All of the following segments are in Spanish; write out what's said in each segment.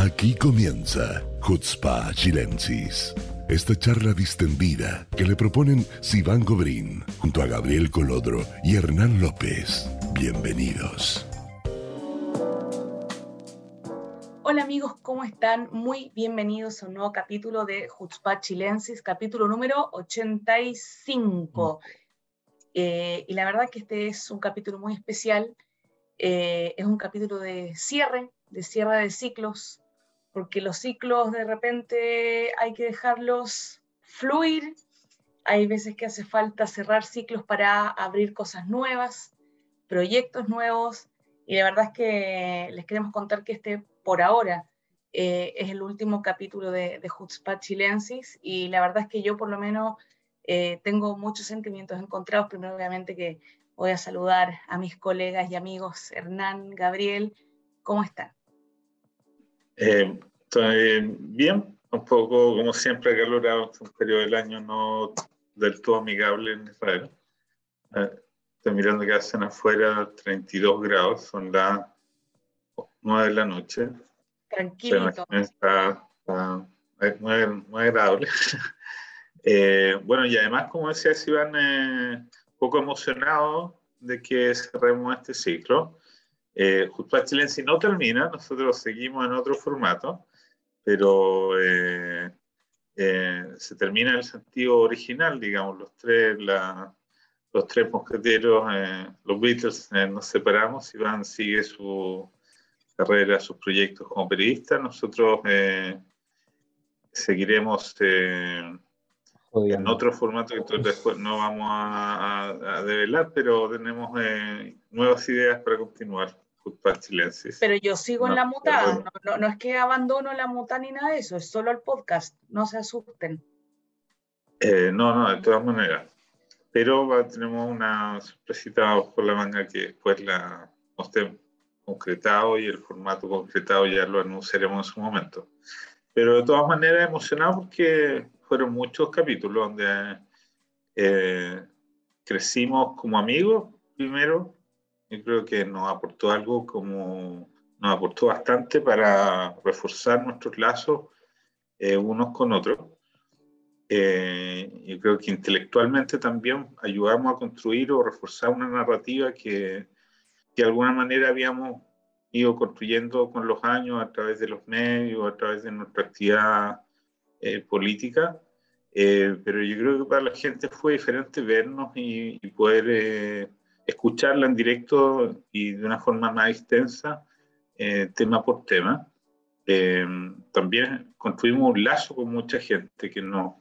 Aquí comienza Hutzpa Chilensis. Esta charla distendida que le proponen Sivan Gobrín junto a Gabriel Colodro y Hernán López. Bienvenidos. Hola amigos, ¿cómo están? Muy bienvenidos a un nuevo capítulo de Hutzpa Chilensis, capítulo número 85. Eh, y la verdad que este es un capítulo muy especial. Eh, es un capítulo de cierre, de cierre de ciclos, porque los ciclos de repente hay que dejarlos fluir, hay veces que hace falta cerrar ciclos para abrir cosas nuevas, proyectos nuevos, y la verdad es que les queremos contar que este, por ahora, eh, es el último capítulo de, de Chilensis, y la verdad es que yo por lo menos eh, tengo muchos sentimientos encontrados, primero obviamente que voy a saludar a mis colegas y amigos Hernán, Gabriel, ¿cómo están? Eh, estoy bien, un poco como siempre acalorado, un periodo del año no del todo amigable en Israel. Eh, estoy mirando que hacen afuera 32 grados, son las 9 de la noche. Tranquilo. Está, muy, agradable. Eh, bueno, y además, como decía Iván, un poco emocionado de que cerremos este ciclo. Eh, Justo a Chile si no termina, nosotros seguimos en otro formato, pero eh, eh, se termina en el sentido original, digamos, los tres, los tres mosqueteros, los Beatles nos separamos, Iván sigue su carrera, sus proyectos como periodista, nosotros seguiremos en otro formato que después no vamos a, a develar, pero tenemos nuevas ideas para continuar. Pero yo sigo en la mutada, no, es que abandono la muta ni nada de eso, es solo el podcast, no se asusten. Eh, no, no, de todas maneras. Pero tenemos una sorpresita por la manga que después la esté concretado y el formato concretado ya lo anunciaremos en su momento. Pero de todas maneras emocionado porque fueron muchos capítulos donde eh, crecimos como amigos primero, yo creo que nos aportó algo como, nos aportó bastante para reforzar nuestros lazos eh, unos con otros. Eh, yo creo que intelectualmente también ayudamos a construir o reforzar una narrativa que, de alguna manera habíamos ido construyendo con los años a través de los medios, a través de nuestra actividad eh, política. pero yo creo que para la gente fue diferente vernos y, y poder escucharla en directo y de una forma más extensa, eh, tema por tema. Eh, también construimos un lazo con mucha gente que nos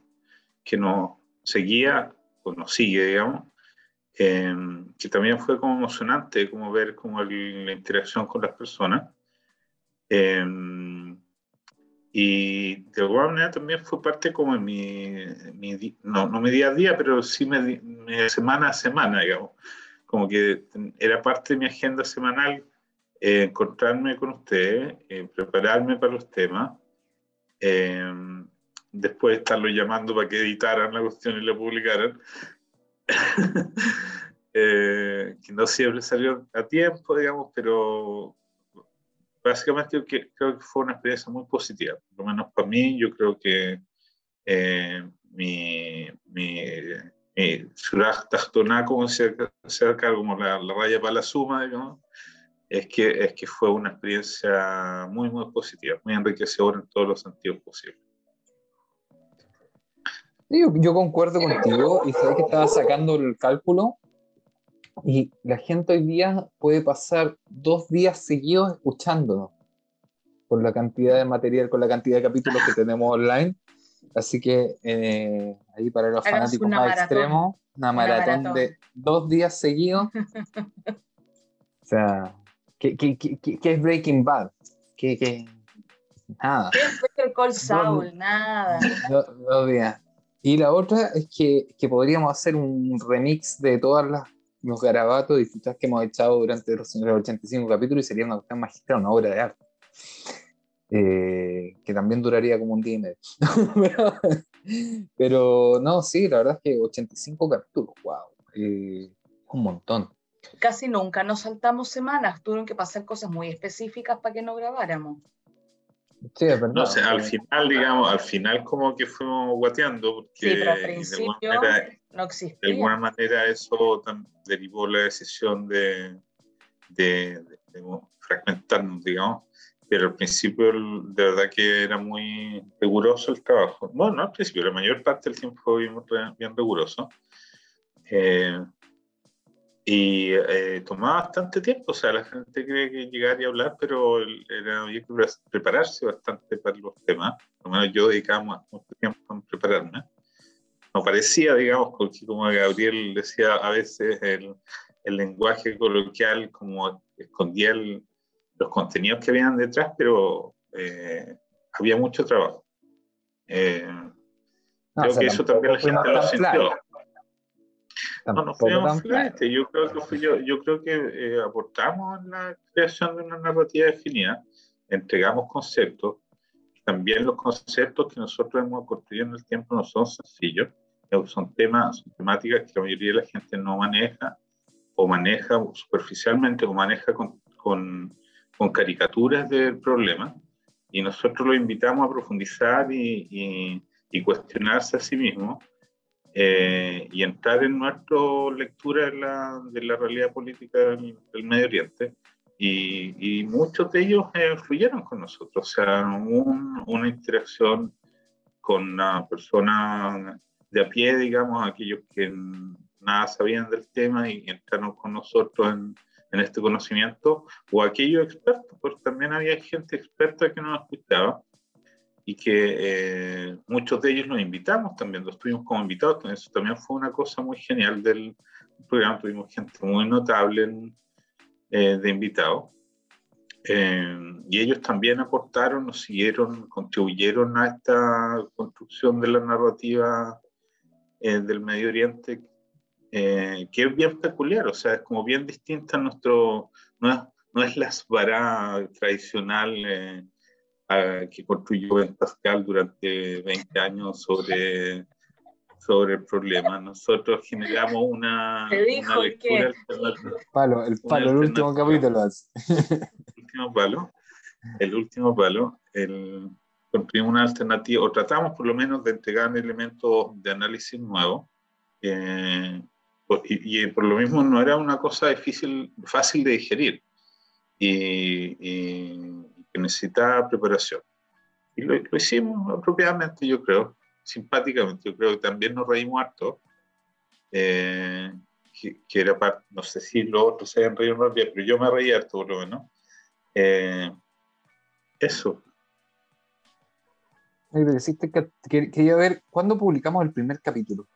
que no seguía o nos sigue, digamos, eh, que también fue como emocionante, como ver como la interacción con las personas. y de alguna manera también fue parte como mi, mi no, no mi día a día, pero sí mi, mi semana a semana, digamos como que era parte de mi agenda semanal eh, encontrarme con ustedes, eh, prepararme para los temas, eh, después estarlo llamando para que editaran la cuestión y la publicaran, que no siempre salió a tiempo, digamos, pero básicamente creo que fue una experiencia muy positiva, por lo menos para mí, yo creo que mi, mi eh, como se, acerca como la, raya para la suma, digamos, es que, es que fue una experiencia muy, muy positiva, muy enriquecedora en todos los sentidos posibles. Yo, yo, concuerdo contigo y sabes que estaba sacando el cálculo y la gente hoy día puede pasar dos días seguidos escuchándonos por la cantidad de material, con la cantidad de capítulos que tenemos online Así que eh, ahí para los fanáticos más extremos, una, maratón, de dos días seguidos. o sea, ¿qué, qué, qué, qué es Breaking Bad? ¿Qué, qué? Nada. ¿Qué es Better Call Saul? Nada. Dos, días. Y la otra es que, que, podríamos hacer un remix de todas las los garabatos y fichas que hemos echado durante los 85 capítulos y sería una cuestión magistral, una obra de arte. Eh, que también duraría como un día y medio. pero, no, sí, la verdad es que 85 capítulos, wow, eh, un montón. Casi nunca nos saltamos semanas, tuvieron que pasar cosas muy específicas para que no grabáramos. Sí, es verdad. No sé, al final, digamos, al final como que fuimos guateando, porque Sí, pero al de principio alguna manera, no de existía. alguna manera eso derivó la decisión de, de- de- de fragmentarnos, digamos, pero al principio de verdad que era muy riguroso el trabajo. Bueno, no al principio, la mayor parte del tiempo fue bien, bien riguroso. Eh, y eh, tomaba bastante tiempo, o sea, la gente cree que llegar y hablar, pero era, había que pre- prepararse bastante para los temas. Por lo menos yo dedicaba mu- mucho tiempo en prepararme. No parecía, digamos, porque como Gabriel decía, a veces el, el lenguaje coloquial como escondía el- los contenidos que habían detrás, pero eh, había mucho trabajo. Eh, No, creo o sea, que eso también la gente lo sintió. No, no fuimos flight. Yo creo que fui yo, yo creo que eh, aportamos en la creación de una narrativa definida, entregamos conceptos. También los conceptos que nosotros hemos construido en el tiempo no son sencillos, eh, son temas, son temáticas que la mayoría de la gente no maneja o maneja superficialmente o maneja con, con, con caricaturas del problema. Y nosotros lo invitamos a profundizar y, y, y cuestionarse a sí mismo eh, y entrar en nuestra lectura de la, de la realidad política del, del Medio Oriente. Y, y muchos de ellos eh, fluyeron con nosotros, o sea, un- una interacción con una persona de a pie, digamos, aquellos que nada sabían del tema y entraron con nosotros en, en este conocimiento, o aquellos expertos, porque también había gente experta que nos escuchaba y que eh, muchos de ellos los invitamos también, los tuvimos como invitados, eso también fue una cosa muy genial del programa, tuvimos gente muy notable eh, de invitados. Eh, y ellos también aportaron, nos siguieron, contribuyeron a esta construcción de la narrativa eh, del Medio Oriente, eh, que es bien peculiar, o sea, es como bien distinta a nuestro, no es, no es la Svará tradicional eh, a- que construyó Ben Pascal durante 20 años sobre, sobre el problema. Nosotros generamos una, una lectura alternativa Palo, el palo, el último capítulo. el último palo, el último palo, el, construimos una alternativa, o tratamos por lo menos de entregar elementos de análisis nuevos, eh, y, y por lo mismo no era una cosa difícil, fácil de digerir, y, y que necesitaba preparación. Y lo, lo hicimos apropiadamente, yo creo, simpáticamente, yo creo que también nos reímos harto, eh, que, que era parte, no sé si los otros se habían reído más bien, pero yo me reí harto por lo menos. Eh, eso. Oye, pero que- quería ver cuándo publicamos el primer capítulo.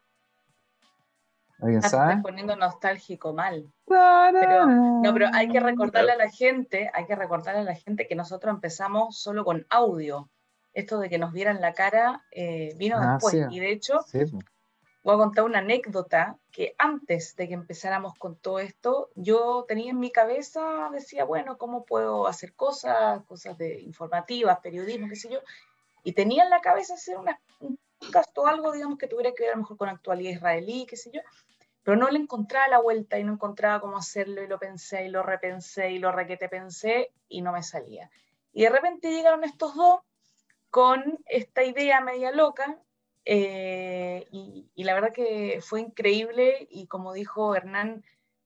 ¿Alguien te sabe? estás poniendo nostálgico mal. Pero- No, pero hay que recordarle a la gente, hay que recordarle a la gente que nosotros empezamos solo con audio. Esto de que nos vieran la cara eh, vino Ah, después. sí. Y de hecho, Sí, voy a contar una anécdota que antes de que empezáramos con todo esto, yo tenía en mi cabeza, decía, bueno, ¿cómo puedo hacer cosas, cosas de informativas, periodismo, qué sé yo? Y tenía en la cabeza hacer una, un podcast o algo, digamos, que tuviera que ver a lo mejor con actualidad israelí, qué sé yo, pero no le encontraba la vuelta y no encontraba cómo hacerlo y lo pensé y lo repensé y lo requete pensé y no me salía. Y de repente llegaron estos dos con esta idea media loca eh, y, la verdad que fue increíble y como dijo Hernán,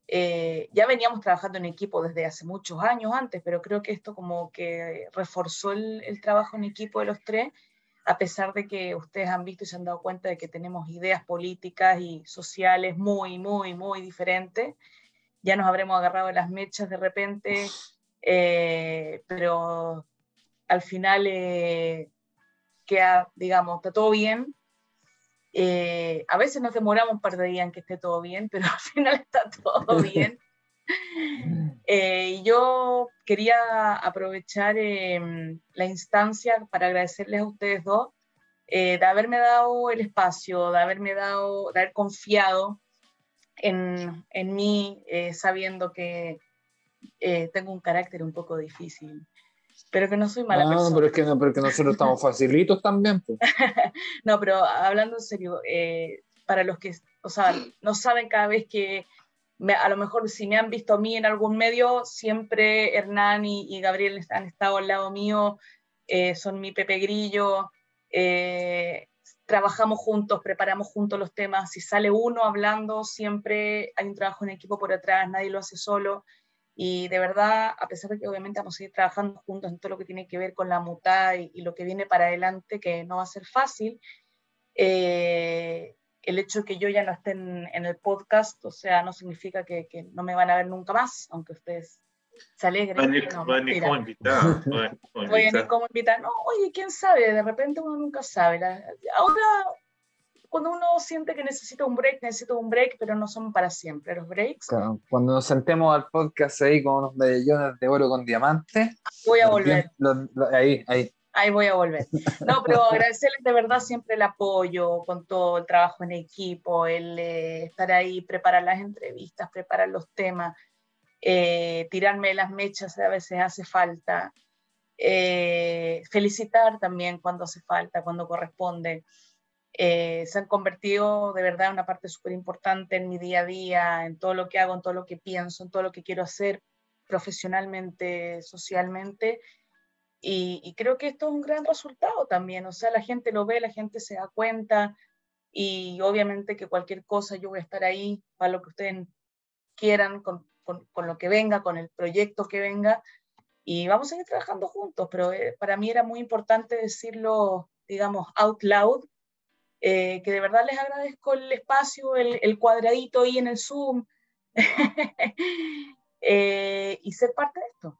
eh, ya veníamos trabajando en equipo desde hace muchos años antes, pero creo que esto como que reforzó el trabajo en equipo de los tres, a pesar de que ustedes han visto y se han dado cuenta de que tenemos ideas políticas y sociales muy, muy, muy diferentes. Ya nos habremos agarrado las mechas de repente, eh, pero al final eh, queda, digamos, está todo bien. Eh, a veces nos demoramos un par de días en que esté todo bien, pero al final está todo bien. Eh, yo quería aprovechar eh, la instancia para agradecerles a ustedes dos eh, de haberme dado el espacio, de haberme dado, de haber confiado en, en mí, eh, sabiendo que eh, tengo un carácter un poco difícil, pero que no soy mala Ah, persona. pero es que, no, pero es que nosotros estamos facilitos también. pues. No, pero hablando en serio, eh, para los que, o sea, no saben cada vez que, a lo mejor si me han visto a mí en algún medio, siempre Hernán y, y Gabriel han estado al lado mío eh, son mi Pepe Grillo, eh, trabajamos juntos, preparamos juntos los temas, si sale uno hablando, siempre hay un trabajo en equipo por atrás, nadie lo hace solo. Y de verdad, a pesar de que obviamente vamos a seguir trabajando juntos en todo lo que tiene que ver con la muta y, lo que viene para adelante, que no va a ser fácil, eh, el hecho de que yo ya no esté en, el podcast, o sea, no significa que, que, no me van a ver nunca más, aunque ustedes se alegren. Va a venir como invitada. Voy a venir como invitada. No, oye, quién sabe, de repente uno nunca sabe. ahora cuando uno siente que necesita un break, necesita un break, pero no son para siempre los breaks. cuando nos sentemos al podcast ahí con unos medallones de oro con diamantes. Voy a volver. ahí, ahí. Ahí voy a volver. No, pero agradecerles de verdad siempre el apoyo con todo el trabajo en equipo, el eh, estar ahí, preparar las entrevistas, preparar los temas, eh, tirarme las mechas a veces hace falta, eh, felicitar también cuando hace falta, cuando corresponde. Eh, se han convertido de verdad en una parte súper importante en mi día a día, en todo lo que hago, en todo lo que pienso, en todo lo que quiero hacer profesionalmente, socialmente. Y, creo que esto es un gran resultado también, o sea, la gente lo ve, la gente se da cuenta y obviamente que cualquier cosa yo voy a estar ahí para lo que ustedes quieran, con, con, con lo que venga, con el proyecto que venga y vamos a seguir trabajando juntos, pero eh, para mí era muy importante decirlo, digamos, out loud, eh, que de verdad les agradezco el espacio, el, cuadradito ahí en el Zoom eh, y ser parte de esto.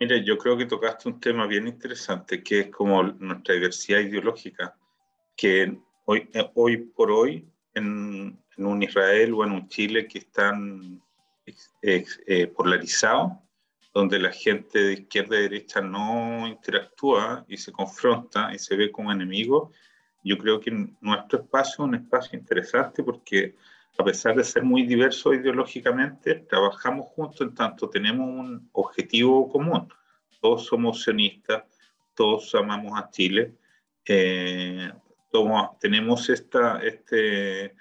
Mire, yo creo que tocaste un tema bien interesante, que es como nuestra diversidad ideológica, que hoy, eh, hoy por hoy en, en un Israel o en un Chile que están polarizados, donde la gente de izquierda y derecha no interactúa y se confronta y se ve como enemigo, yo creo que nuestro espacio es un espacio interesante porque a pesar de ser muy diverso ideológicamente, trabajamos juntos en tanto tenemos un objetivo común. Todos somos sionistas, todos amamos a Chile, eh, tenemos esta este,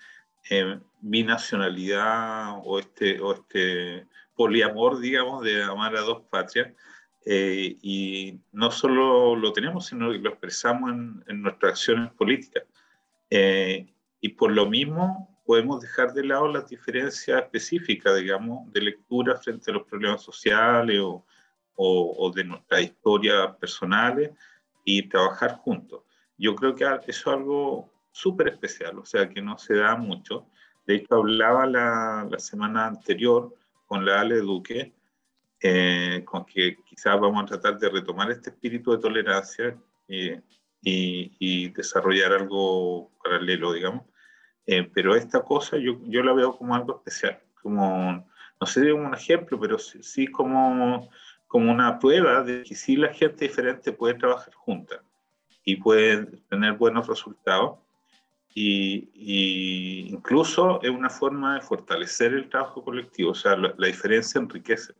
eh, binacionalidad o este, o este poliamor, digamos, de amar a dos patrias. Eh, y no solo lo tenemos, sino que lo expresamos en, nuestras acciones políticas. Eh, y por lo mismo podemos dejar de lado las diferencias específicas, digamos, de lectura frente a los problemas sociales o, o, de nuestras historias personales y trabajar juntos. Yo creo que eso es algo súper especial, o sea, que no se da mucho. De hecho, hablaba la, la semana anterior con la Ale Duque eh, con que quizás vamos a tratar de retomar este espíritu de tolerancia y, y, desarrollar algo paralelo, digamos. Eh, pero esta cosa yo, yo la veo como algo especial, como, no sé, un ejemplo, pero sí, como, como una prueba de que sí la gente diferente puede trabajar junta y puede tener buenos resultados. Y, y, incluso es una forma de fortalecer el trabajo colectivo, o sea, la, la diferencia enriquece.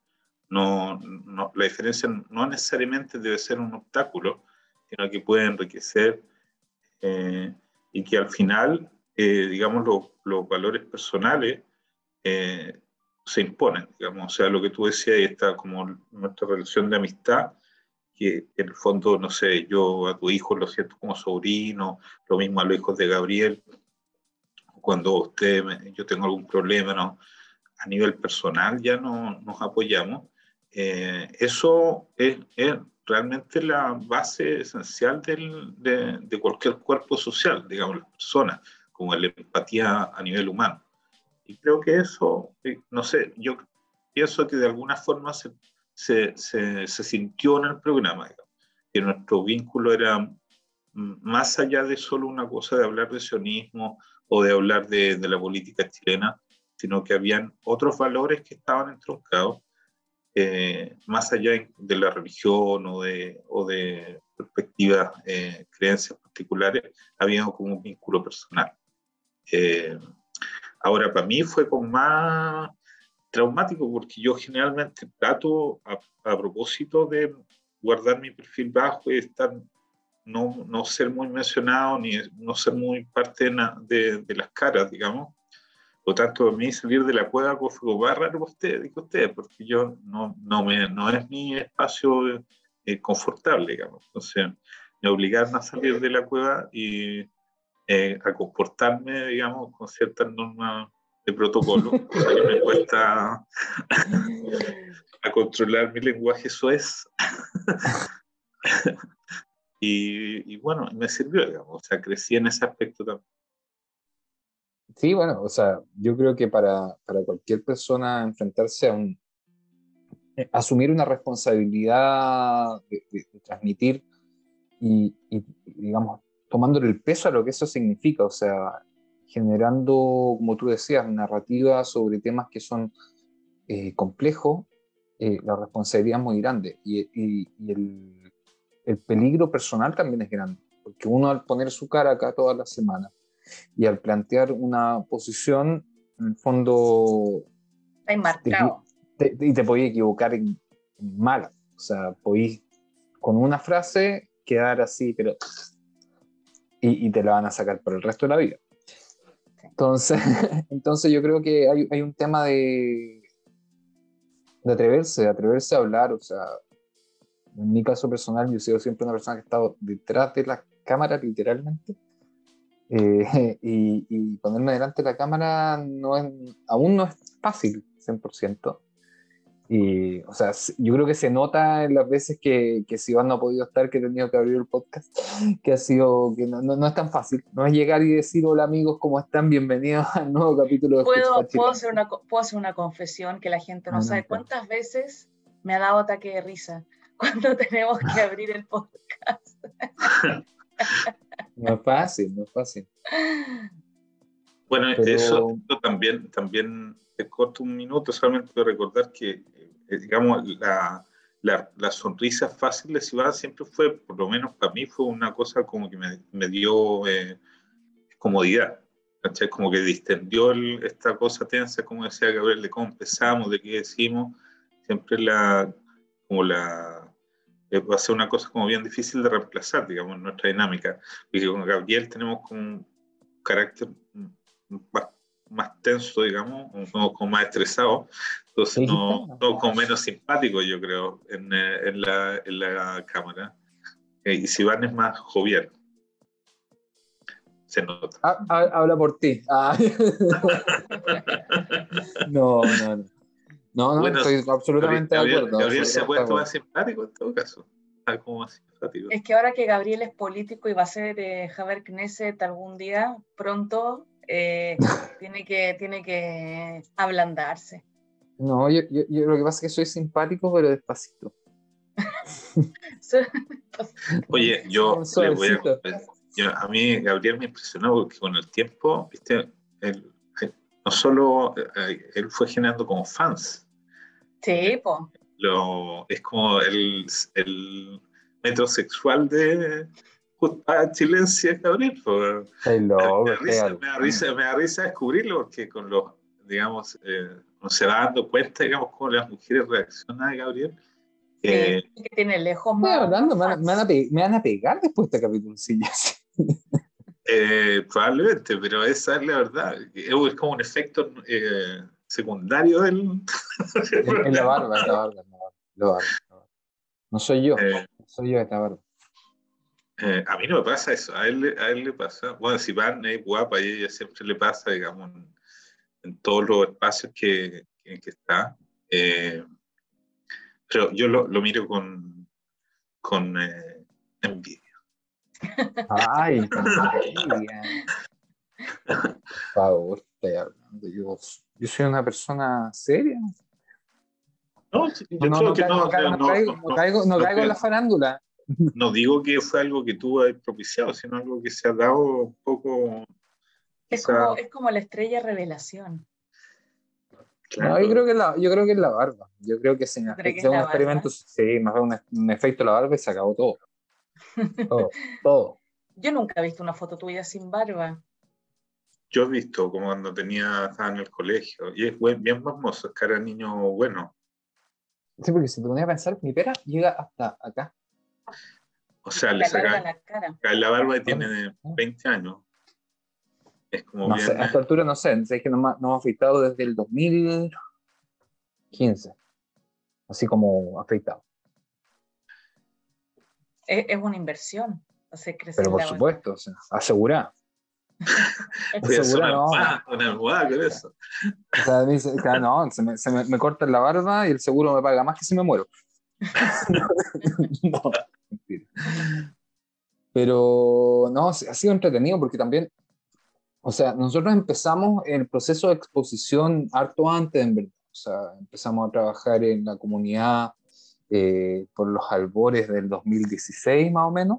No, no, la diferencia no necesariamente debe ser un obstáculo, sino que puede enriquecer eh, y que al final, eh, digamos, los valores personales eh, se imponen, digamos, o sea, lo que tú decías, está como nuestra relación de amistad, que en el fondo, no sé, yo a tu hijo lo siento como sobrino, lo mismo a los hijos de Gabriel, cuando usted, yo tengo algún problema, ¿no? a nivel personal ya no nos apoyamos, eh, eso es, realmente la base esencial de, de, cualquier cuerpo social, digamos, las personas, como la empatía a nivel humano. Y creo que eso, eh, no sé, yo pienso que de alguna forma se, se, se, sintió en el programa, que nuestro vínculo era más allá de solo una cosa de hablar de sionismo o de hablar de, de la política chilena, sino que habían otros valores que estaban entroncados eh, más allá de la religión o de, o de perspectivas, eh, creencias particulares, había como un vínculo personal. Eh, ahora, para mí fue como más traumático porque yo generalmente trato a, propósito de guardar mi perfil bajo y estar, no, no ser muy mencionado ni no ser muy parte de, de las caras, digamos, por tanto, a mí salir de la cueva fue más raro usted, dijo usted, porque yo no, no, me, no es mi espacio eh, confortable, digamos. Entonces, me obligaron a salir de la cueva y eh, a comportarme, digamos, con ciertas normas de protocolo, que me cuesta a controlar mi lenguaje suez. y, bueno, me sirvió, digamos, o sea, crecí en ese aspecto también. Sí, bueno, o sea, yo creo que para, para cualquier persona enfrentarse a un, eh, asumir una responsabilidad de, transmitir y, digamos, tomándole el peso a lo que eso significa, o sea, generando, como tú decías, narrativas sobre temas que son eh, complejos, eh, la responsabilidad es muy grande y, y el, el, peligro personal también es grande, porque uno al poner su cara acá toda la semana y al plantear una posición, en el fondo... Está enmarcado. Te, te, y te podías equivocar en, en mal, o sea, podéis con una frase quedar así, pero... Y, y te la van a sacar por el resto de la vida. Entonces, entonces yo creo que hay, hay, un tema de, de atreverse, de atreverse a hablar, o sea, en mi caso personal yo he sido siempre una persona que ha estado detrás de la cámara literalmente eh, y, y, ponerme delante de la cámara no es, aún no es fácil 100%. Y, o sea, yo creo que se nota en las veces que, que Iván no ha podido estar, que he tenido que abrir el podcast, que ha sido, que no, no, no, es tan fácil. No es llegar y decir, hola amigos, ¿cómo están? Bienvenidos al nuevo capítulo de ¿Puedo, ¿puedo, hacer una, puedo hacer una confesión que la gente no ah, sabe. ¿Cuántas veces me ha dado ataque de risa cuando tenemos que abrir el podcast? no es fácil, no es fácil. Bueno, Pero... eso, también, también te corto un minuto solamente recordar que digamos, la, la, la, sonrisa fácil de Iván siempre fue, por lo menos para mí, fue una cosa como que me, me dio eh, comodidad. ¿cachai? Como que distendió el, esta cosa tensa, como decía Gabriel, de cómo empezamos, de qué decimos. Siempre la, como la, eh, va a ser una cosa como bien difícil de reemplazar, digamos, nuestra dinámica. Porque con Gabriel tenemos como un carácter más tenso, digamos, como, como más estresado, entonces no, no, como menos simpático, yo creo, en, eh, en, la, en la, cámara. Eh, y Sivan es más jovial. Se nota. Ah, habla por ti. Ah. no, no, no. No, no, bueno, estoy absolutamente Gabriel, de acuerdo. Gabriel se ha puesto más simpático en todo caso. Como más simpático. Es que ahora que Gabriel es político y va a ser eh, Javier Knesset algún día, pronto, eh, tiene, que, tiene que ablandarse. No, yo, yo, yo, lo que pasa es que soy simpático, pero despacito. Oye, yo, le voy a, yo, a mí Gabriel me impresionó porque con el tiempo, viste, él, él, no solo eh, él fue generando como fans. Sí, po. Lo, es como el, el metrosexual de, a chilencia Gabriel. Por, Hello, me, da risa, me, da risa, me, da risa, descubrirlo porque con los, digamos, eh, no se va dando cuenta, digamos, cómo las mujeres reaccionan a Gabriel. Eh, que tiene lejos más. Hablando, me, van a me, van a pegar después de este capítulo. eh, probablemente, pero esa es la verdad. Es como un efecto eh, secundario del. en, la barba, la barba, en la barba. No soy yo, eh, no soy yo esta barba. Eh, a mí no me pasa eso, a él, a él le pasa. Bueno, si Van es guapa y ella siempre le pasa, digamos, en todos los espacios que, que, que está. Eh, pero yo lo, lo, miro con, con eh, envidia. Ay, con envidia. Por favor, estoy hablando. Yo, yo soy una persona seria. No, yo no, creo no, que no. No, caigo, no, caigo, no, caigo, no caigo en la farándula no digo que fue algo que tú has propiciado, sino algo que se ha dado un poco. Es, como, es como la estrella revelación. Claro. No, yo creo que la, yo creo que es la barba. Yo creo que sin hacer un experimento, sí, más un, un, efecto la barba y se acabó todo. todo, todo. Yo nunca he visto una foto tuya sin barba. Yo he visto como cuando tenía, estaba en el colegio, y es buen, bien hermoso, es cara de niño bueno. Sí, porque si te ponía a pensar, mi pera llega hasta acá. O sea, le saca la, cara. la barba y tiene 20 años. Es como no bien, sé, a esta altura no sé, es que no me, no me afeitado desde el 2015. Así como afeitado. Es, es una inversión. Hacer crecer Pero por la- supuesto, o sea, asegurá. Voy a hacer Asegurá, no. una almohada con eso. O sea, dice, no, se me, se me, me cortan la barba y el seguro me paga más que si me muero. no, mentira. Pero no, ha sido entretenido porque también, o sea, nosotros empezamos el proceso de exposición harto antes, en verdad. O sea, empezamos a trabajar en la comunidad eh, por los albores del 2016, más o menos.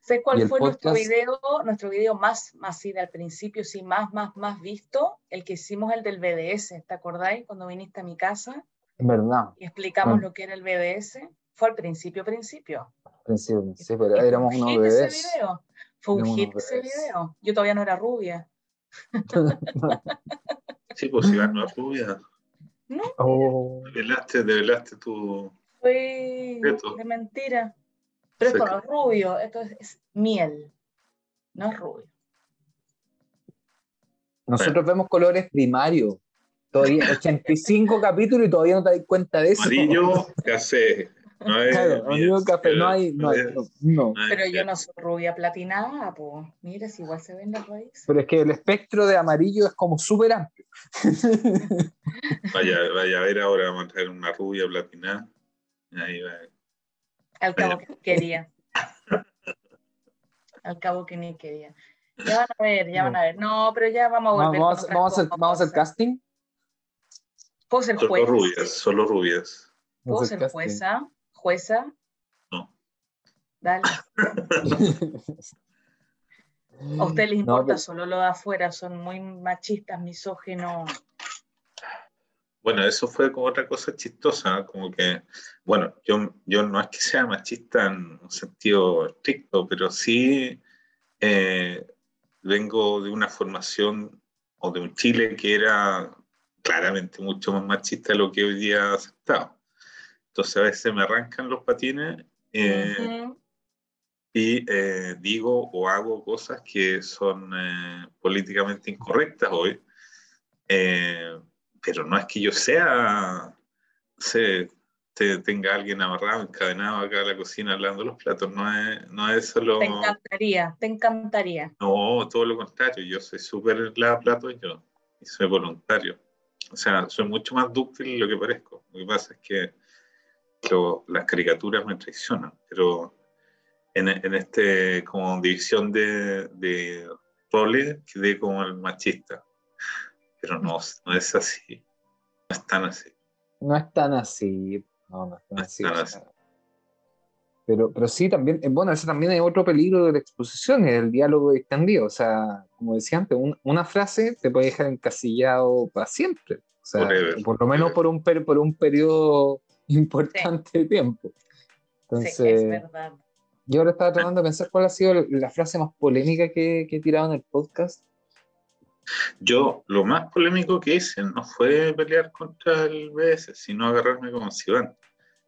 ¿Sé cuál fue nuestro podcast- video, nuestro video más, más sí, al principio, sí, más, más, más visto? El que hicimos, el del BDS, ¿te acordáis? Cuando viniste a mi casa verdad, y explicamos Ah. lo que era el BDS. Fue al principio, principio. principio, sí, pero éramos un unos hit ese bebés. video. Fue un hit ese bebés. video. Yo todavía no era rubia. Sí, pues Iván no es rubia. No, Oh. Develaste, develaste tu. fue Secreto. de mentira. Pero esto no es rubio, esto es, es miel. No es rubio. Nosotros vemos colores primarios. Todavía 85 capítulos y todavía no te das cuenta de eso. Amarillo, café. No es, Claro, amarillo café, no hay, no hay, no. Pero yo no soy rubia platinada, pues. Mira, si igual se ven las raíces. Pero es que el espectro de amarillo es como súper amplio. Vaya, vaya a ver ahora, vamos a traer una rubia platinada. Ahí va. Al cabo Vaya. que ni quería. Al cabo que ni quería. Ya van a ver, ya van a ver. No, pero ya vamos a volver. Vamos, vamos, cosas. vamos a hacer casting. ¿Puedo ser Solo juez? rubias, solo rubias. ¿Puedo Vamos ser jueza? ¿Jueza? No. Dale. A ustedes les No, importa pero- solo lo de afuera, son muy machistas, misóginos. Bueno, eso fue como otra cosa chistosa, ¿no? como que, bueno, yo, yo no es que sea machista en un sentido estricto, pero sí eh, vengo de una formación o de un Chile que era claramente mucho más machista de lo que hoy día ha aceptado. Entonces a veces me arrancan los patines eh, Ujú. y eh, digo o hago cosas que son eh, políticamente incorrectas hoy, eh, pero no es que yo sea, sé, te- tenga alguien amarrado, encadenado acá a la cocina hablando los platos, no es, no es solo, Te encantaría, te encantaría. no, todo lo contrario, yo soy súper platos yo, y soy voluntario. O sea, soy mucho más dúctil de lo que parezco. Lo que pasa es que lo- las caricaturas me traicionan, pero en, en este como división de, de roles quedé como el machista. Pero no, no es así. No es tan así. No es tan así. No, no es tan No así. tan. Pero, pero sí, también, eh, bueno, ese también es otro peligro de la exposición, es el diálogo extendido. O sea, como decía antes, un- una frase te puede dejar encasillado para siempre. O sea, por lo menos por un, per- por un periodo importante tiempo. Sí, Entonces, es verdad. yo ahora estaba tratando de pensar cuál ha sido la frase más polémica que, que he tirado en el podcast. Yo, lo más polémico que hice no fue pelear contra el BS, sino agarrarme con Sivan.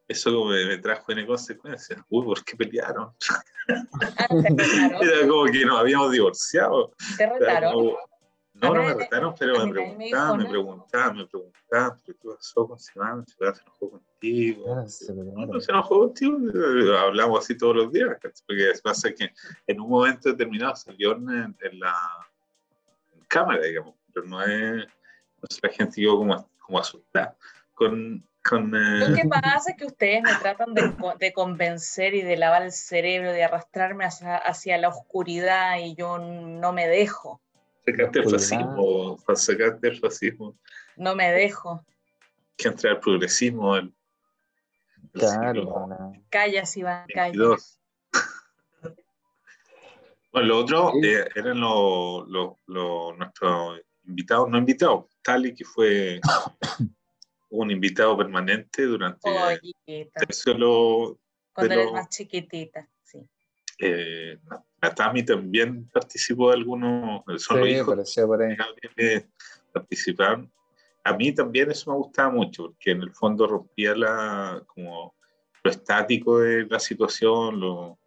Eso me, me trajo en consecuencias. Uy, ¿por qué pelearon? Ah. Era como que nos habíamos divorciado. Te retaron. como- No, no me retaron, pero me preguntaban, me preguntaban, me preguntaban, ¿pero qué pasó con? ¿Sivan se enojó contigo? No, se enojó contigo, hablamos así todos los días, porque pasa que en un momento determinado salió en, en la en cámara, digamos, pero no es, la gente quedó como, como asustada con, con eh, Lo que pasa es que ustedes me tratan de, co- de convencer y de lavar el cerebro, de arrastrarme hacia, hacia la oscuridad y yo no me dejo, sacarte el fascismo, para sacarte el fascismo, no me dejo. que entra el progresismo el Claro, siglo para- Calla, Iván, calla. 22. Bueno, lo otro eh, eran los nuestros invitados, no invitados, Tali, que fue un invitado permanente durante Pollita, solo cuando pero- eres más chiquitita. Eh, la Tami también participó de algunos, son los Sí, hijos de Gabriel que participaron. A mí también eso me gustaba mucho, porque en el fondo rompía la, como lo estático de la situación, lo,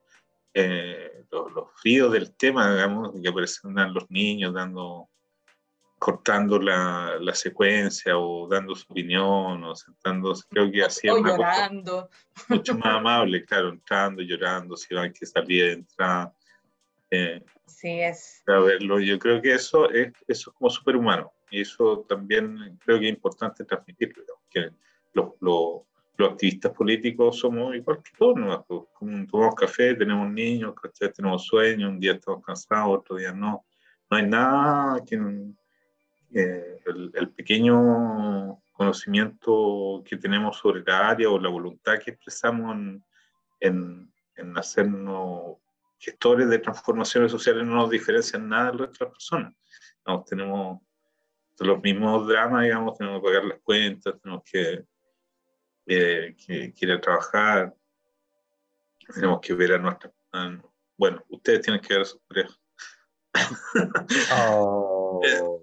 eh, lo, lo frío del tema, digamos, que aparecían los niños dando cortando la, la, secuencia o dando su opinión o sentándose, creo que hacía llorando. mucho más amable, claro, entrando, llorando, si van que salía, entrar. Eh, sí, es. A verlo, yo creo que eso es, eso es como superhumano y eso también creo que es importante transmitirlo, que los, los, los activistas políticos somos igual que todos, ¿no? Pues, tomamos café, tenemos niños, tenemos sueños, un día estamos cansados, otro día no. No hay nada que eh, el, pequeño conocimiento que tenemos sobre la área o la voluntad que expresamos en, en, en hacernos gestores de transformaciones sociales no nos diferencian nada del resto de las personas. tenemos los mismos dramas, digamos, tenemos que pagar las cuentas, tenemos que, eh, que, ir a trabajar, tenemos que ver a nuestras... Bueno, ustedes tienen que ver a sus parejas.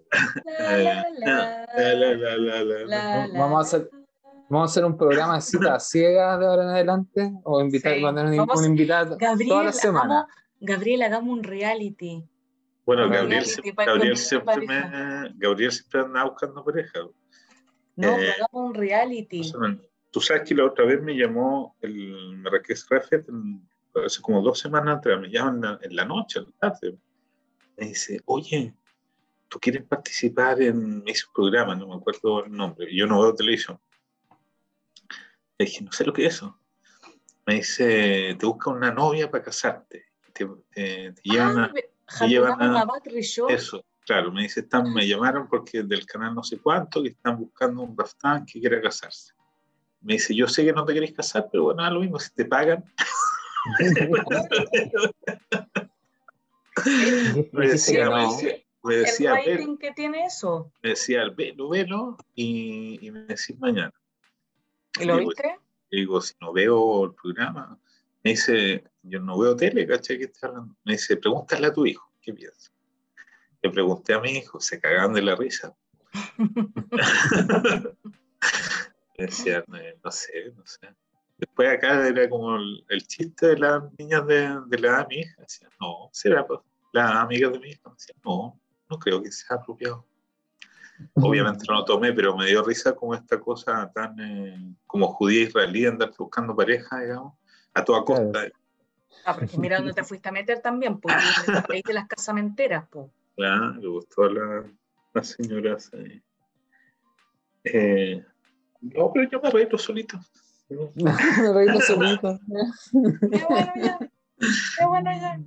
Vamos a hacer Vamos a hacer un programa de citas ciegas de ahora en adelante o invitar, sí. un, invitado toda la semana. Gabriel, hagamos un reality. Bueno, Gabriel, Gabriel, siempre me, Gabriel siempre anda buscando pareja. No, eh, hagamos un reality. Tú sabes que la otra vez me llamó el Marrakech Refet hace como dos semanas atrás, me llaman en la, noche, en la tarde. Me dice, oye, ¿tú quieres participar en ese programa? No me acuerdo el nombre. Yo no veo televisión. Le dije, no sé lo que es eso. Me dice, te busca una novia para casarte. Te, te, llevan a llevan a, eso, claro, me dice, están, me llamaron porque del canal no sé cuánto, que están buscando un Raftán que quiera casarse. Me dice, yo sé que no te querés casar, pero bueno, lo mismo, si te pagan. me decía, me decía, me decía, ¿El que tiene eso? Me decía, velo, velo, y, y me decís mañana. ¿Y lo viste? Y digo, si no veo el programa, me dice, yo no veo tele, ¿cachai? ¿Qué está hablando? Me dice, pregúntale a tu hijo, ¿qué piensa? Le pregunté a mi hijo, se cagan de la risa. decía, no sé, no sé. Después acá era como el, chiste de las niñas de, de, la edad de mi hija. Decía, no, será pues, la amiga de mi hija. Decía, no, no creo que sea apropiado. Obviamente no lo tomé, pero me dio risa como esta cosa tan eh, como judía israelí andar buscando pareja, digamos a toda costa. Ah, porque mira dónde te fuiste a meter también, pues, ahí de las casamenteras, pues. Claro, le gustó la, la señora. Eh, no, pero yo me reír solito. me reí solito. Qué bueno ya. Qué bueno ya.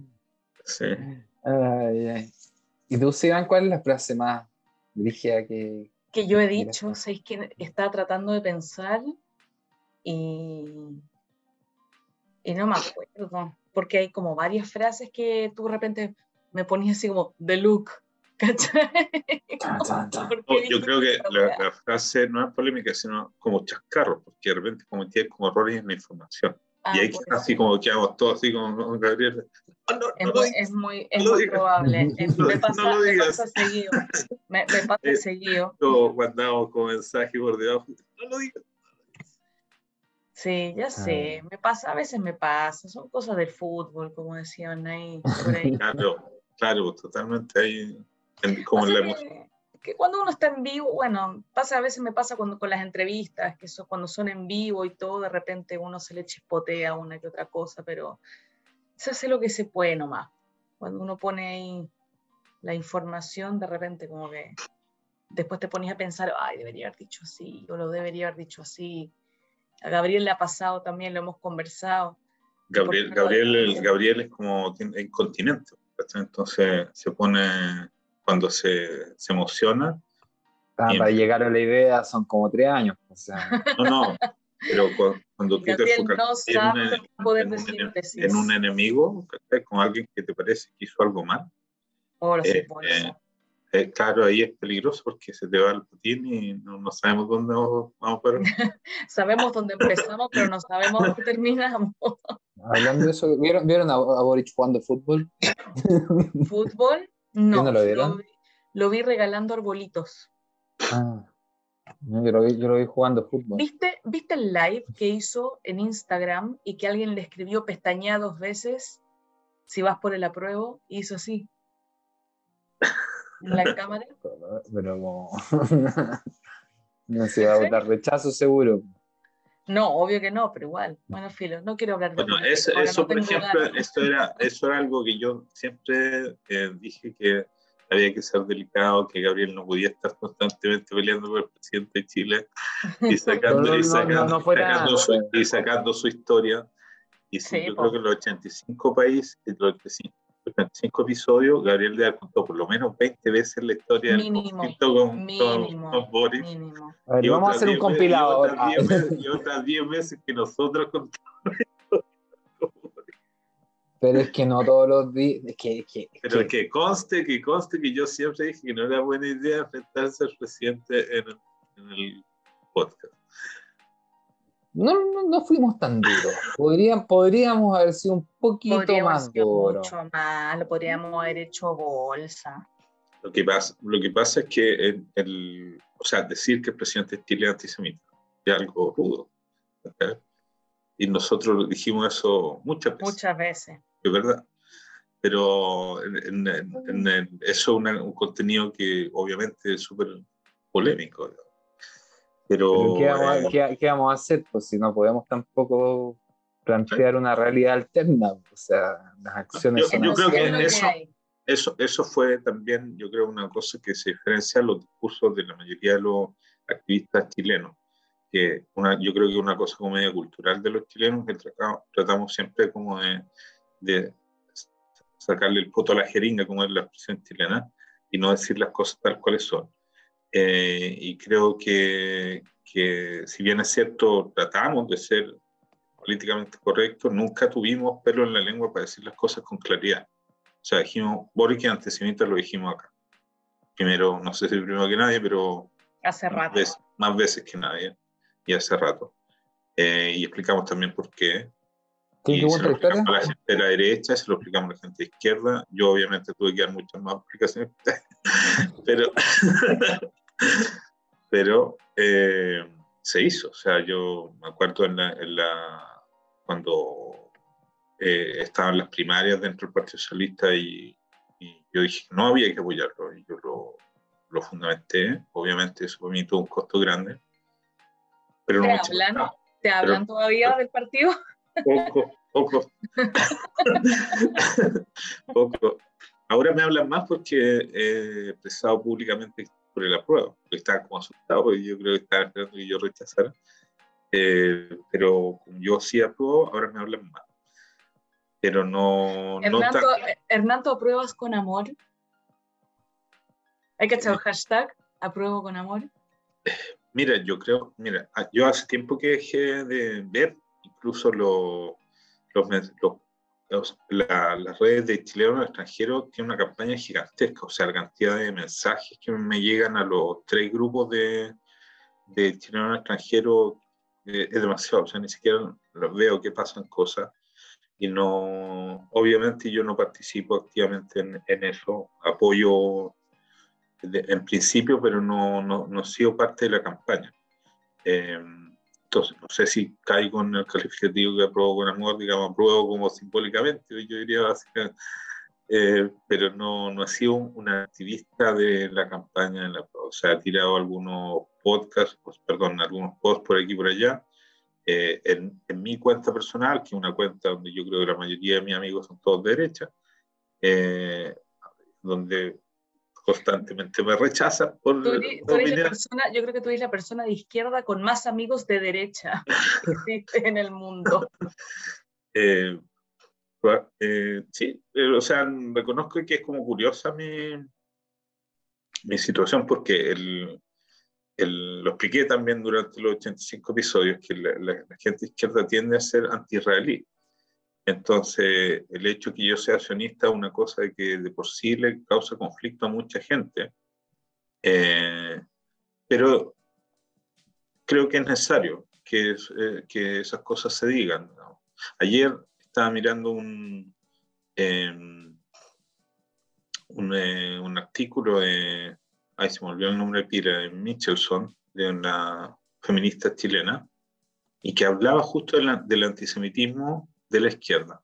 Sí. Ay, ay. ¿Y tú, Sigan, cuál es la frase más dirigida que... Que yo he dicho, ¿sabéis que estaba tratando de pensar y y no me acuerdo, porque hay como varias frases que tú de repente me ponías así como, the look, ¿cachai? yo creo que la, frase no es polémica, sino como chascarro, porque de repente cometía como errores en la información. Y ah, ahí queda así como que hago todo así como Gabriel. es, muy, es muy probable. me, pasa, me, pasa, seguido. Me, me pasa eh, seguido. Yo mandamos con mensaje por debajo. No lo digas. Sí, ya sé, me pasa, a veces me pasa, son cosas del fútbol, como decían ahí. Claro, claro, totalmente ahí, como la emoción. Que, cuando uno está en vivo, bueno, pasa, a veces me pasa cuando con las entrevistas, que eso, cuando son en vivo y todo, de repente uno se le chispotea una que otra cosa, pero se hace lo que se puede nomás. Cuando uno pone ahí la información, de repente como que después te pones a pensar, ay, debería haber dicho así, o lo debería haber dicho así a Gabriel le ha pasado también, lo hemos conversado. Gabriel, Gabriel, Gabriel es como incontinente, entonces se pone, cuando se, se emociona. Ah, para llegar a la idea son como tres años. O sea. No, no, pero cuando, tú te enfocas en, en, un enemigo, con alguien que te parece que hizo algo mal, eh, eh, eh, claro, ahí es peligroso porque se te va el putín y no, sabemos dónde vamos, a parar. sabemos dónde empezamos, pero no sabemos dónde terminamos. Hablando de eso, ¿vieron, ¿vieron a, Boric jugando fútbol? ¿Fútbol? No. ¿No lo vieron? Lo, vi regalando arbolitos. Ah, yo, lo vi, yo lo vi jugando fútbol. ¿Viste, ¿Viste el live que hizo en Instagram y que alguien le escribió pestañea dos veces? Si vas por el apruebo, hizo así. en la cámara. Pero como. no se va a votar rechazo seguro. No, obvio que no, pero igual. Bueno, Filo, no quiero hablar de Bueno, eso. eso, eso no por ejemplo, esto era, eso era algo que yo siempre eh, dije que había que ser delicado, que Gabriel no podía estar constantemente peleando por el presidente de Chile y sacando, y sacando, no su, y sacando su historia. Y sí, Sí, yo po. creo que en los 85 países, en los 85 85 episodios, Gabriel de contó por lo menos 20 veces la historia del Mínimo, conflicto con, con- Mínimo. con Boris. Mínimo. A ver, Y vamos a hacer un 10 veces- compilado. Y otras Ah, 10 veces, y otras 10 veces que nosotros contamos. pero es que no todos los días. Es que, es que, es Pero que- que conste, que conste que yo siempre dije que no era buena idea enfrentarse al presidente en el, en el podcast. No, no, no fuimos tan duros. Podrían, podríamos haber sido un poquito Podríamos más duros. mucho más, lo podríamos haber hecho bolsa. Lo que pasa, lo que pasa es que el, el- o sea, decir que el presidente de Chile es antisemita es algo rudo. ¿ok? Y nosotros dijimos eso muchas veces. Muchas veces. es verdad. Pero en- en- en- en- eso es un contenido que obviamente es súper polémico. ¿no? Pero, Pero ¿qué, vamos, a- eh, qué- qué vamos a hacer? Pues si no podemos tampoco plantear una realidad alterna. O sea, las acciones Yo- son yo creo que eso- hay. eso, eso fue también, yo creo, una cosa que se diferencia a los discursos de la mayoría de los activistas chilenos. Que una, yo creo que una cosa como media cultural de los chilenos que tratamos, tratamos siempre como de, de sacarle el poto a la jeringa, como es la expresión chilena, y no decir las cosas tal cuales son. Eh, y creo que, que, si bien es cierto, tratamos de ser políticamente correctos, nunca tuvimos pelo en la lengua para decir las cosas con claridad. O sea, dijimos, Boric antisemita, lo dijimos acá. Primero, no sé si primero que nadie, pero Hace más rato. veces, más veces que nadie, y hace rato. Eh, y explicamos también por qué. ¿Quién Y que se de la derecha, se lo explicamos a la gente de izquierda. Yo obviamente tuve que dar muchas más explicaciones, pero, pero eh, se hizo. O sea, yo me acuerdo en la, en la- cuando eh, estaban las primarias dentro del Partido Socialista y, y yo dije no había que apoyarlo y yo lo, lo fundamenté. Obviamente eso para mí tuvo un costo grande. Pero no ¿Te mucho hablan? costaba. ¿Te hablan todavía del partido? Poco, poco. poco. Ahora me hablan más porque he expresado públicamente por el apruebo, porque estaban como asustados y yo creo que estaban esperando que yo rechazara. Eh, pero como yo sí apruebo, ahora me hablan más. Pero no, no Hernando, tan- eh, Hernando, ¿apruebas con amor? Hay que echar un hashtag, apruebo con amor. Mira, yo creo, mira, yo hace tiempo que dejé de ver incluso los, los, los- los- la- las redes de chilenos extranjeros tienen una campaña gigantesca, o sea, la cantidad de mensajes que me llegan a los tres grupos de, de chilenos extranjeros eh, es demasiado, o sea, ni siquiera veo que pasan cosas y no, obviamente yo no participo activamente en, en eso, apoyo de- en principio, pero no, no, no sido parte de la campaña. Eh, entonces, no sé si caigo en el calificativo que apruebo con amor, digamos, apruebo como simbólicamente, yo diría básicamente, eh, pero no, no he sido un, activista de la campaña, en la, o sea, he tirado algunos podcasts, pues, perdón, algunos posts por aquí y por allá, eh, en, en mi cuenta personal, que es una cuenta donde yo creo que la mayoría de mis amigos son todos de derecha, eh, donde constantemente me rechazan por Tú eres, tú por eres la persona, yo creo que tú eres la persona de izquierda con más amigos de derecha que existe en el mundo. Eh, eh, sí, eh, o sea, reconozco que es como curiosa mi, mi situación porque el, el- lo expliqué también durante los 85 episodios, que la, la- la gente izquierda tiende a ser anti-israelí. Entonces, el hecho que yo sea sionista es una cosa que de por sí le causa conflicto a mucha gente, Eh, pero creo que es necesario que, eh, que esas cosas se digan. Ayer estaba mirando un, un, eh, un artículo de, ay, se me olvidó el nombre de Pira, de Michelson, de una feminista chilena, y que hablaba justo de la- del antisemitismo de la izquierda.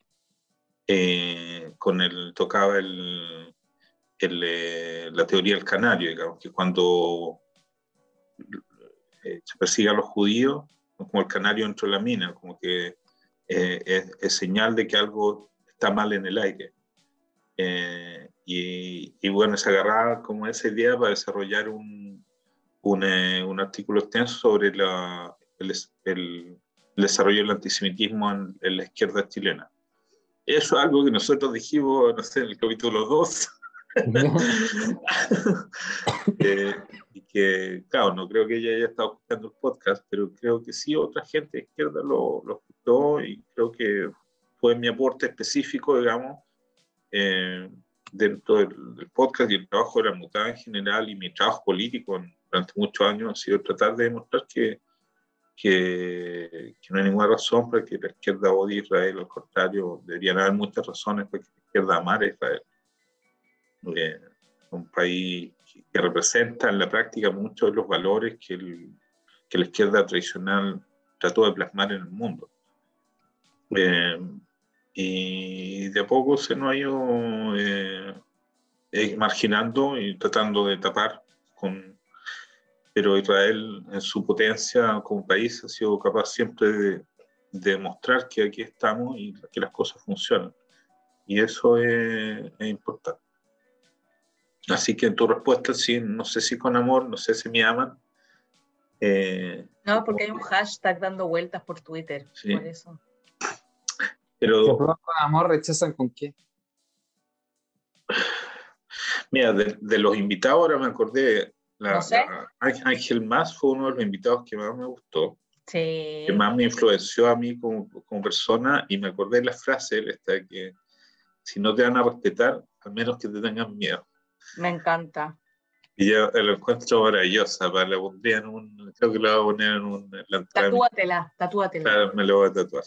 Eh, con el, tocaba el, el, la teoría del canario, digamos, que cuando se persigue a los judíos, como el canario dentro de la mina, como que es, es, señal de que algo está mal en el aire. Y, y, bueno, se agarraba como esa idea para desarrollar un, un, un artículo extenso sobre la, el, el, desarrollo del antisemitismo en, en, la izquierda chilena. Eso es algo que nosotros dijimos, no sé, en el capítulo 2. eh, y que, claro, no creo que ella haya estado escuchando el podcast, pero creo que sí, otra gente de izquierda lo, lo escuchó y creo que fue mi aporte específico, digamos, eh, dentro del, del, podcast y el trabajo de la mutada en general y mi trabajo político en, durante muchos años ha sido tratar de demostrar que, que, que, no hay ninguna razón para que la izquierda odie a Israel, al contrario, deberían haber muchas razones para que la izquierda amara a Israel. Eh, un país que representa en la práctica muchos de los valores que, el, que la izquierda tradicional trató de plasmar en el mundo. Eh, y de a poco se nos ha ido eh, eh, marginando y tratando de tapar con, pero Israel en su potencia como país ha sido capaz siempre de, de demostrar que aquí estamos y que las cosas funcionan. Y eso es, es, importante. Así que en tu respuesta, sí, no sé si con amor, no sé si me aman. Eh, no, porque hay un hashtag dando vueltas por Twitter, sí. por eso. Pero, con amor rechazan con qué? Mira, de, de, los invitados ahora me acordé, la, no sé. la, Ángel Más fue uno de los invitados que más me gustó, sí. que más me influenció a mí como, como persona y me acordé de la frase esta que si no te van a respetar, al menos que te tengan miedo. Me encanta. Y yo lo encuentro maravillosa, para la pondría en un, creo que lo voy a poner en un... En tatúatela, tatúatela. Claro, me lo voy a tatuar.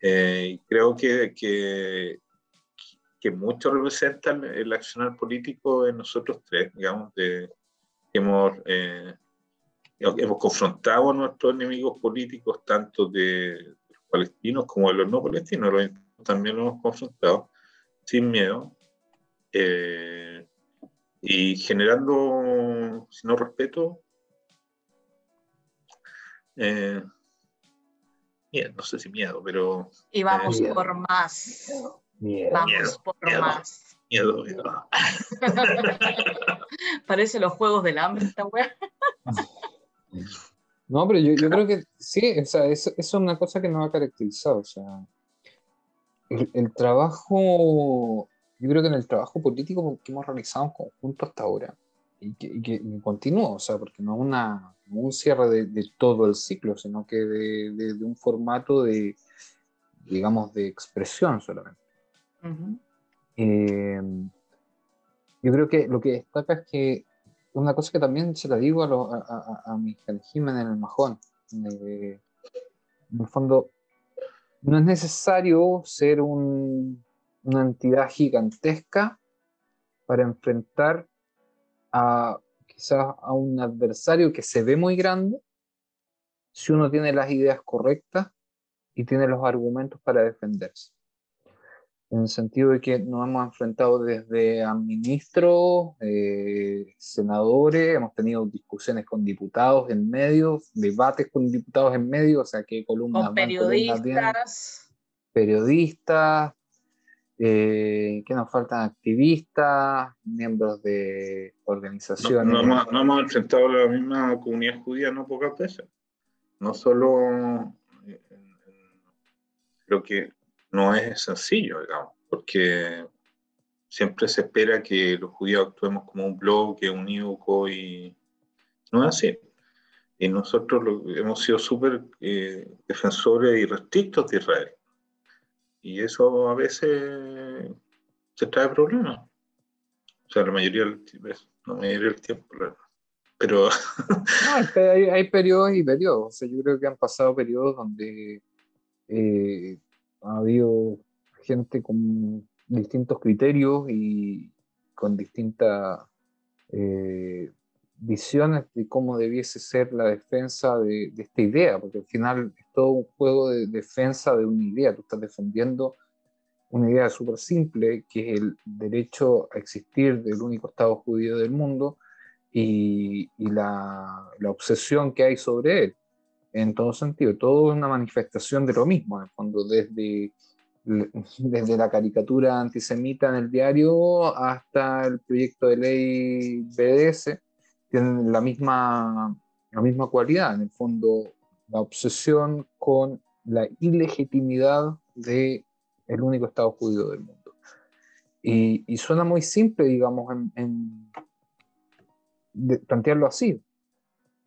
Eh, creo que, que, que, mucho representa el, el, accionar político de nosotros tres, digamos, de, hemos, eh, hemos confrontado a nuestros enemigos políticos, tanto de los palestinos como de los no palestinos, los también lo hemos confrontado sin miedo eh, y generando, si no respeto, eh, miedo, no sé si miedo, pero... Y vamos eh, por más. Miedo. Vamos miedo, por miedo, más. Miedo, miedo. Parece los juegos del hambre esta wea. No, pero yo, yo, creo que sí, o sea, eso, eso, es una cosa que nos ha caracterizado. O sea, el, el, trabajo, yo creo que en el trabajo político que hemos realizado en conjunto hasta ahora, y que, y que continúa, o sea, porque no es una, un cierre de, de, todo el ciclo, sino que de, de, de, un formato de, digamos, de expresión solamente. Uh -huh. eh, yo creo que lo que destaca es que una cosa que también se la digo a, lo, a, a, en el majón, eh, en el fondo, no es necesario ser un, una entidad gigantesca para enfrentar a quizás a un adversario que se ve muy grande. Si uno tiene las ideas correctas y tiene los argumentos para defenderse en el sentido de que nos hemos enfrentado desde a ministros, eh, senadores, hemos tenido discusiones con diputados en medio, debates con diputados en medio, o sea, qué columnas con periodistas. Columnas periodistas, eh, que nos faltan activistas, miembros de organizaciones. No, no, no, no hemos enfrentado a la misma comunidad judía no pocas veces. No solo lo que no es sencillo, digamos, porque siempre se espera que los judíos actuemos como un bloque unívoco y no es así. Y nosotros lo, hemos sido súper eh, defensores y restrictos de Israel. Y eso a veces se trae problemas. O sea, la mayoría del, la mayoría del tiempo. Pero... no, hay, hay periodos y periodos. O sea, yo creo que han pasado periodos donde... Eh, ha habido gente con distintos criterios y con distintas eh, visiones de cómo debiese ser la defensa de, de, esta idea, porque al final es todo un juego de defensa de una idea, tú estás defendiendo una idea súper simple, que es el derecho a existir del único Estado judío del mundo y, la, la, obsesión que hay sobre él, en todo sentido. Todo es una manifestación de lo mismo, en el fondo, desde, desde la caricatura antisemita en el diario hasta el proyecto de ley BDS, tienen la misma, la misma cualidad, en el fondo, la obsesión con la ilegitimidad de único Estado judío del mundo. Y, suena muy simple, digamos, en, plantearlo así,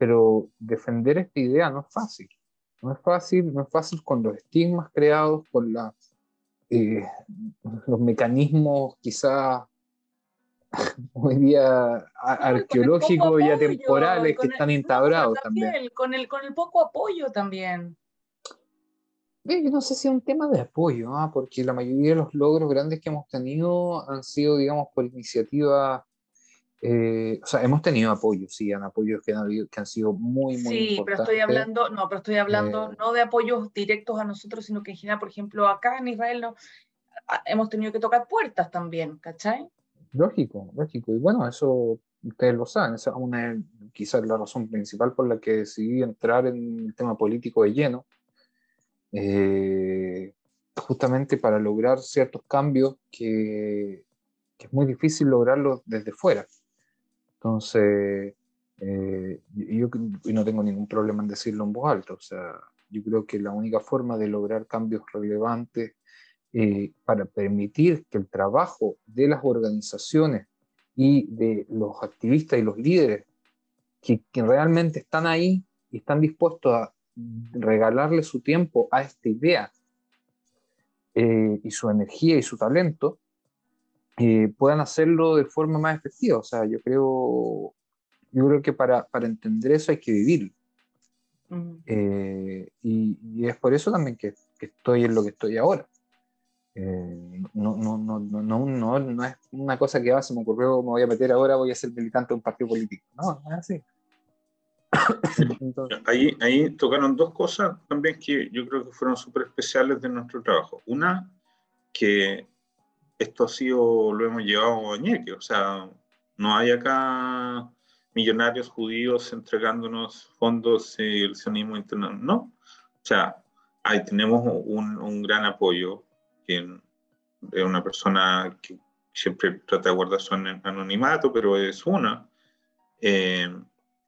pero defender esta idea no es fácil. No es fácil, no es fácil con los estigmas creados, con la, eh, los mecanismos quizás hoy día arqueológicos y atemporales que están instaurados también, Con, el, con el poco apoyo también. Yo no sé si es un tema de apoyo, ¿ah? porque la mayoría de los logros grandes que hemos tenido han sido, digamos, por iniciativa. Eh, o sea, hemos tenido apoyo, sí, han apoyos que han, que han sido muy, muy Sí, pero estoy hablando, no, pero estoy hablando eh, no de apoyos directos a nosotros, sino que en general, por ejemplo, acá en Israel no, hemos tenido que tocar puertas también, ¿cachai? Lógico, lógico. Y bueno, eso ustedes lo saben, esa es una, quizás la razón principal por la que decidí entrar en el tema político de lleno eh, justamente para lograr ciertos cambios que, es muy difícil lograrlos desde fuera. Entonces, eh, yo, no tengo ningún problema en decirlo en voz alta, o sea, yo creo que la única forma de lograr cambios relevantes eh, para permitir que el trabajo de las organizaciones y de los activistas y los líderes que, realmente están ahí y están dispuestos a regalarle su tiempo a esta idea eh, y su energía y su talento, eh, puedan hacerlo de forma más efectiva. O sea, yo creo, yo creo que para, para entender eso hay que vivirlo. Eh, y, es por eso también que, que, estoy en lo que estoy ahora. no, no, no, no, no, no es una cosa que va, se me ocurrió, me voy a meter ahora, voy a ser militante de un partido político. No, no es así. Ahí, ahí tocaron dos cosas también que yo creo que fueron súper especiales de nuestro trabajo. Una, que esto ha sido, lo hemos llevado a Ñeque, o sea, no hay acá millonarios judíos entregándonos fondos y el sionismo internacional, no. O sea, ahí tenemos un, un gran apoyo, quien es una persona que siempre trata de guardar su anonimato, pero es una. Eh,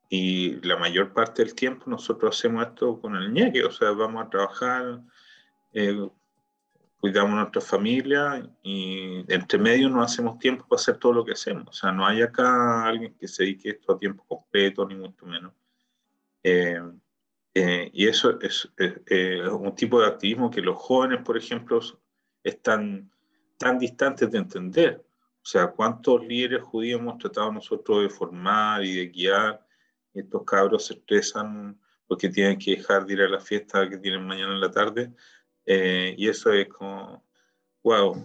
y la mayor parte del tiempo nosotros hacemos esto con el ñeque, o sea, vamos a trabajar, eh, cuidamos a nuestra familia y entre medio no hacemos tiempo para hacer todo lo que hacemos. O sea, no hay acá alguien que se dedique esto a tiempo completo, ni mucho menos. Eh, eh, y eso es, un tipo de activismo que los jóvenes, por ejemplo, están tan distantes de entender. O sea, ¿cuántos líderes judíos hemos tratado nosotros de formar y de guiar? estos cabros se estresan porque tienen que dejar de ir a la fiesta que tienen mañana en la tarde. Eh, y eso es como, wow,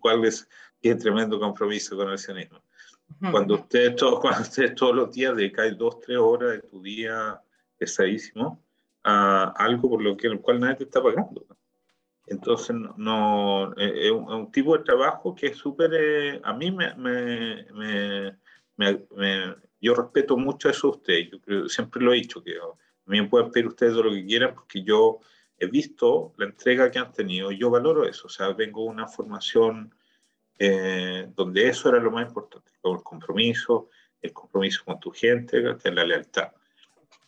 ¿cuál es? Qué tremendo compromiso con el sionismo. Cuando ustedes, todos, cuando ustedes todos los días dedican dos, tres horas de tu día pesadísimo a algo por lo que el cual nadie te está pagando. Entonces, no, eh, es, un, tipo de trabajo que es súper, eh, a mí me, me, me, me yo respeto mucho eso a ustedes, yo siempre lo he dicho, que a mí me pueden pedir ustedes lo que quieran porque yo he visto la entrega que han tenido, yo valoro eso, o sea, vengo de una formación eh, donde eso era lo más importante, el compromiso, el compromiso con tu gente, la lealtad.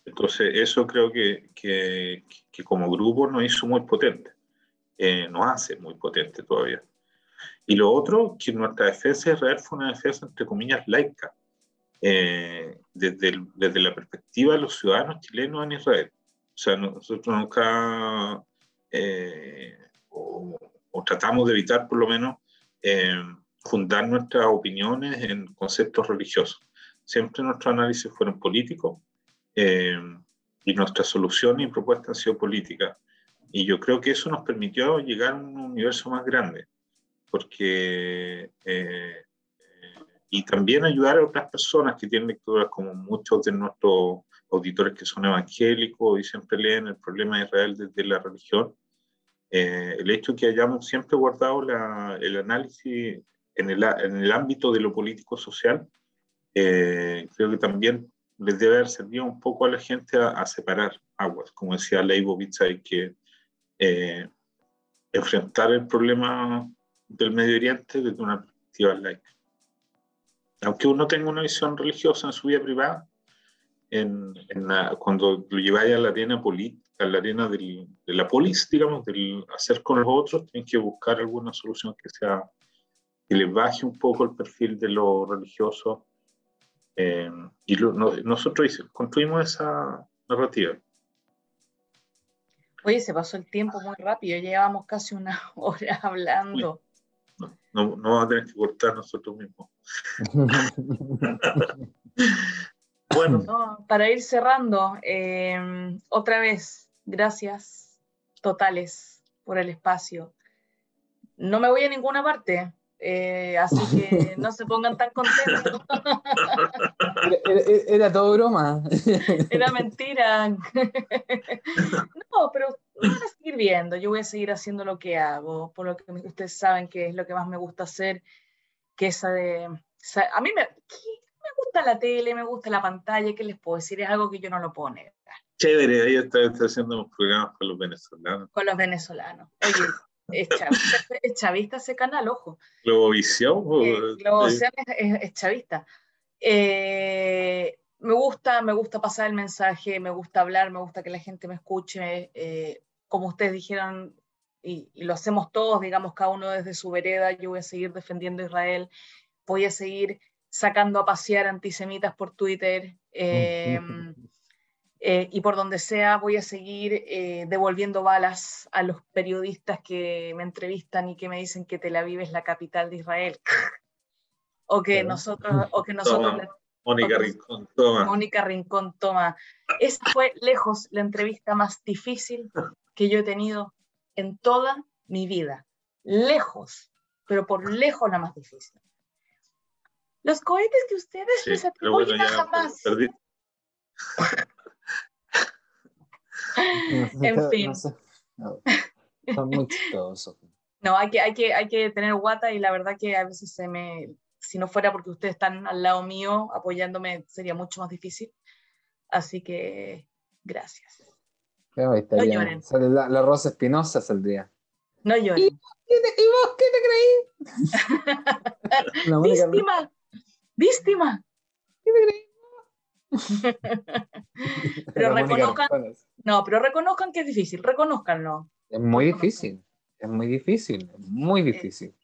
Entonces, eso creo que, que, que como grupo nos hizo muy potente, eh, nos hace muy potente todavía. Y lo otro, que nuestra defensa de Israel fue una defensa, entre comillas, laica eh, desde, desde, la perspectiva de los ciudadanos chilenos en Israel. O sea, nosotros nunca, eh, o, tratamos de evitar por lo menos, eh, fundar nuestras opiniones en conceptos religiosos. Siempre nuestros análisis fueron políticos y nuestras soluciones y propuestas han sido políticas. Y yo creo que eso nos permitió llegar a un universo más grande, porque y también ayudar a otras personas que tienen lecturas como muchos de nuestros auditores que son evangélicos y siempre leen el problema de Israel desde la religión. eh, el hecho que hayamos siempre guardado el análisis en el, en el, ámbito de lo político-social, eh, creo que también les debe haber servido un poco a la gente a, separar aguas, como decía Leibovitz, hay que eh, enfrentar el problema del Medio Oriente desde una perspectiva laica. Aunque uno tenga una visión religiosa en su vida privada, en, cuando lo lleváis a la arena política, a la arena de la polis, digamos, del hacer con los otros, tienen que buscar alguna solución que sea que les baje un poco el perfil de lo religioso. Eh, y nosotros construimos esa narrativa. Oye, se pasó el tiempo muy rápido, llevábamos casi una hora hablando. no, no, vamos a tener que cortar nosotros mismos. bueno. para ir cerrando, eh, otra vez, gracias totales por el espacio. No me voy a ninguna parte, eh, así que no se pongan tan contentos. Era, todo broma. Era mentira. No, pero voy a seguir viendo, yo voy a seguir haciendo lo que hago, por lo que ustedes saben que es lo que más me gusta hacer, que esa de... A mí me, me gusta la tele, me gusta la pantalla, ¿qué les puedo decir? Es algo que yo no lo puedo negar. Chévere, ahí está, haciendo programas con los venezolanos. Con los venezolanos. Oye, es chavista, es chavista ese canal, ojo. Globovisión. Eh, Globovisión es, chavista. Eh, me gusta, me gusta pasar el mensaje, me gusta hablar, me gusta que la gente me escuche. Eh, como ustedes dijeron, y, lo hacemos todos, digamos, cada uno desde su vereda, yo voy a seguir defendiendo a Israel, voy a seguir sacando a pasear antisemitas por Twitter. Eh, y por donde sea voy a seguir eh, devolviendo balas a los periodistas que me entrevistan y que me dicen que Tel Aviv es la capital de Israel. o que nosotros... O que nosotros Mónica Rincón, toma. Mónica Rincón, toma. Esa fue lejos la entrevista más difícil que yo he tenido en toda mi vida. Lejos, pero por lejos la más difícil. Los cohetes que ustedes les atribuyen jamás. en fin. son muy No, hay que, hay, que, hay que tener guata y la verdad que a veces se me, si no fuera porque ustedes están al lado mío apoyándome, sería mucho más difícil. Así que gracias. no lloren. Sale la, Rosa Espinosa saldría. No lloren. ¿Y, vos qué te creí? Víctima. Víctima. ¿Qué te creí? pero reconozcan, no, pero reconozcan que es difícil, reconozcanlo. Es muy difícil, es muy difícil, muy difícil.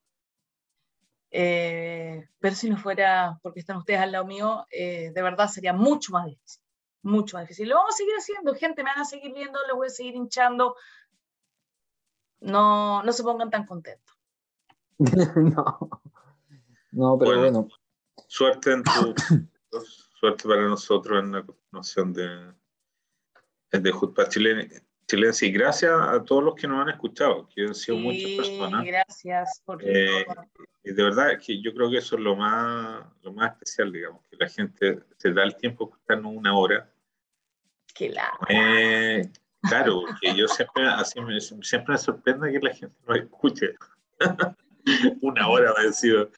Eh, pero si no fuera porque están ustedes al lado mío, eh, de verdad sería mucho más difícil, mucho más difícil. Lo vamos a seguir haciendo, gente, me van a seguir viendo, les voy a seguir hinchando. No, no se pongan tan contentos. no, no, pero bueno. Suerte en tu suerte para nosotros en la continuación de, de Jutpa Chilene, Chilense. Y gracias a todos los que nos han escuchado, que han sido muchas personas. Gracias. Por eh, y de verdad que yo creo que eso es lo más, lo más especial, digamos, que la gente se da el tiempo de escucharnos una hora. Qué eh, claro, que yo siempre, así me, siempre me sorprende que la gente no escuche. una hora me ha sido.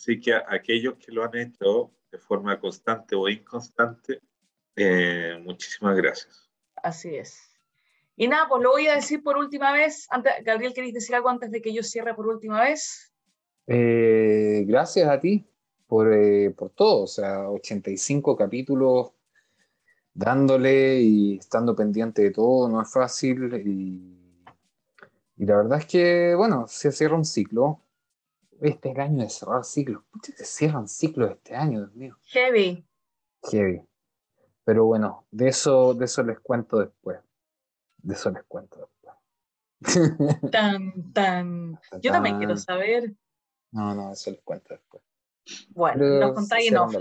Así que aquellos que lo han hecho de forma constante o inconstante, eh, muchísimas gracias. Así es. Y nada, pues lo voy a decir por última vez. Antes, Gabriel, ¿queréis decir algo antes de que yo cierre por última vez? Eh, gracias a ti por, eh, por todo. O sea, 85 capítulos dándole y estando pendiente de todo, no es fácil. Y, y la verdad es que, bueno, se cierra un ciclo este año de cerrar ciclos. Pucha, se cierran ciclos este año, Dios mío. Heavy. Heavy. Pero bueno, de eso, de eso les cuento después. De eso les cuento después. Tan, tan. Yo también quiero saber. No, no, eso les cuento después. Bueno, nos contáis en off.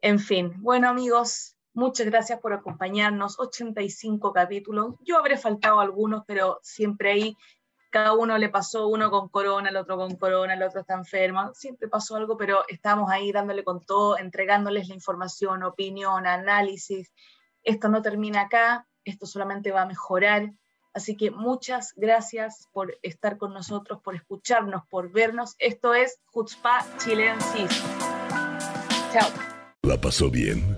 En fin, bueno amigos, muchas gracias por acompañarnos. 85 capítulos. Yo habré faltado algunos, pero siempre ahí cada uno le pasó, uno con corona, el otro con corona, el otro está enfermo, siempre pasó algo, pero estamos ahí dándole con todo, entregándoles la información, opinión, análisis. Esto no termina acá, esto solamente va a mejorar. Así que muchas gracias por estar con nosotros, por escucharnos, por vernos. Esto es Jutzpa Chilensis. Chao. ¿La pasó bien?